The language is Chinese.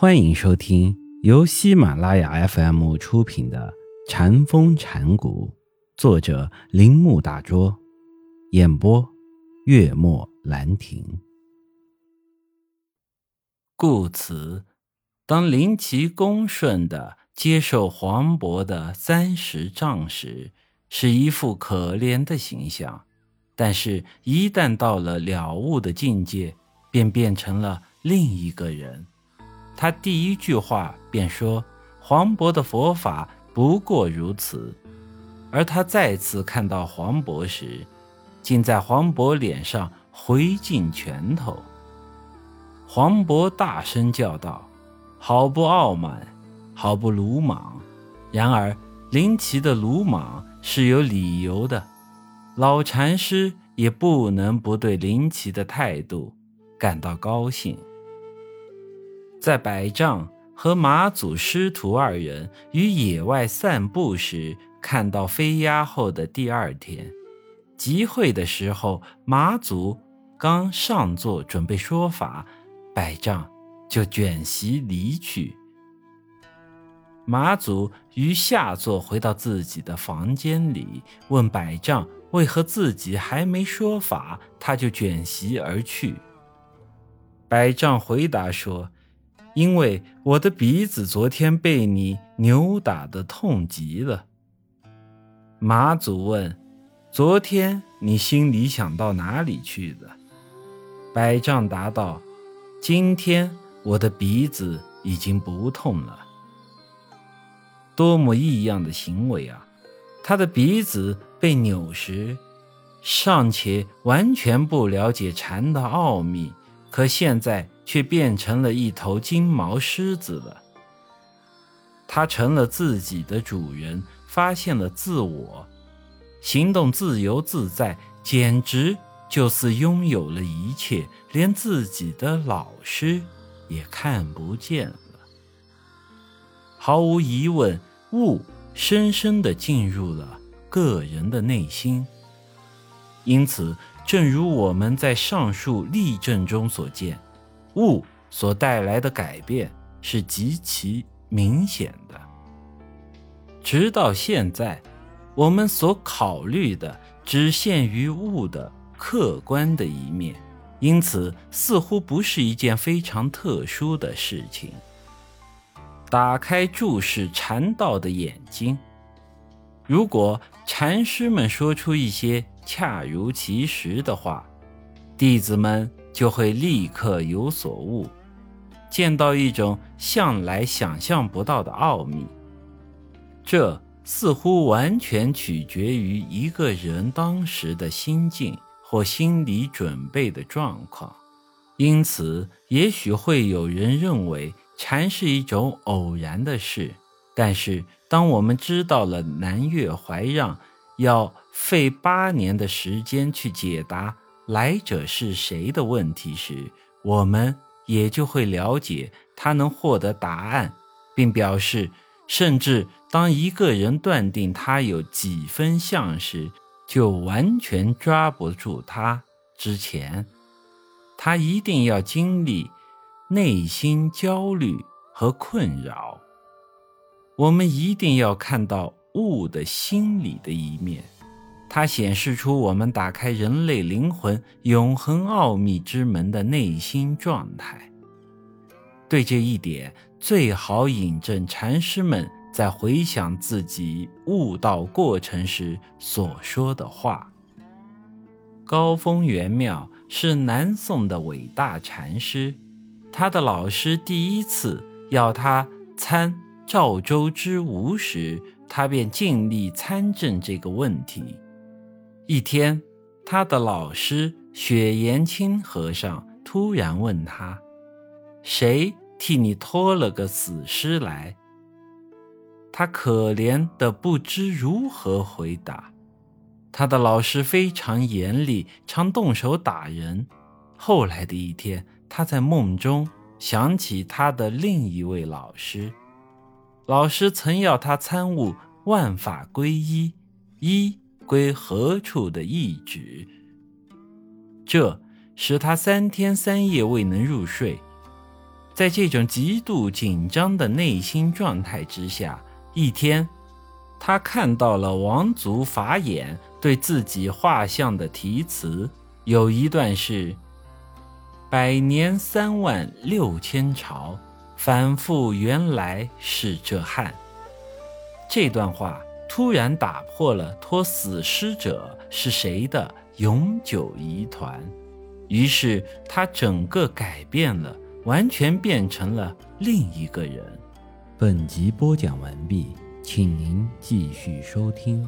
欢迎收听由喜马拉雅 FM 出品的《禅风禅谷，作者铃木大拙，演播月末兰亭。故此，当林奇恭顺的接受黄渤的三十丈时，是一副可怜的形象；但是，一旦到了了悟的境界，便变成了另一个人。他第一句话便说：“黄渤的佛法不过如此。”而他再次看到黄渤时，竟在黄渤脸上挥尽拳头。黄渤大声叫道：“好不傲慢，好不鲁莽！”然而林奇的鲁莽是有理由的，老禅师也不能不对林奇的态度感到高兴。在百丈和马祖师徒二人于野外散步时，看到飞鸦后的第二天，集会的时候，马祖刚上座准备说法，百丈就卷席离去。马祖于下座回到自己的房间里，问百丈为何自己还没说法，他就卷席而去。百丈回答说。因为我的鼻子昨天被你扭打的痛极了。马祖问：“昨天你心里想到哪里去的？”百丈答道：“今天我的鼻子已经不痛了。”多么异样的行为啊！他的鼻子被扭时，尚且完全不了解禅的奥秘。可现在却变成了一头金毛狮子了。他成了自己的主人，发现了自我，行动自由自在，简直就似拥有了一切，连自己的老师也看不见了。毫无疑问，悟深深地进入了个人的内心，因此。正如我们在上述例证中所见，悟所带来的改变是极其明显的。直到现在，我们所考虑的只限于悟的客观的一面，因此似乎不是一件非常特殊的事情。打开注视禅道的眼睛，如果禅师们说出一些。恰如其时的话，弟子们就会立刻有所悟，见到一种向来想象不到的奥秘。这似乎完全取决于一个人当时的心境或心理准备的状况。因此，也许会有人认为禅是一种偶然的事。但是，当我们知道了南岳怀让。要费八年的时间去解答来者是谁的问题时，我们也就会了解他能获得答案，并表示，甚至当一个人断定他有几分像时，就完全抓不住他之前，他一定要经历内心焦虑和困扰。我们一定要看到。物的心理的一面，它显示出我们打开人类灵魂永恒奥秘之门的内心状态。对这一点，最好引证禅师们在回想自己悟道过程时所说的话。高峰元妙是南宋的伟大禅师，他的老师第一次要他参赵州之吴时。他便尽力参政这个问题。一天，他的老师雪岩清和尚突然问他：“谁替你拖了个死尸来？”他可怜的不知如何回答。他的老师非常严厉，常动手打人。后来的一天，他在梦中想起他的另一位老师。老师曾要他参悟万法归一，一归何处的意旨，这使他三天三夜未能入睡。在这种极度紧张的内心状态之下，一天，他看到了王族法眼对自己画像的题词，有一段是“百年三万六千朝，反复原来是这汉”。这段话突然打破了托死尸者是谁的永久疑团，于是他整个改变了。完全变成了另一个人。本集播讲完毕，请您继续收听。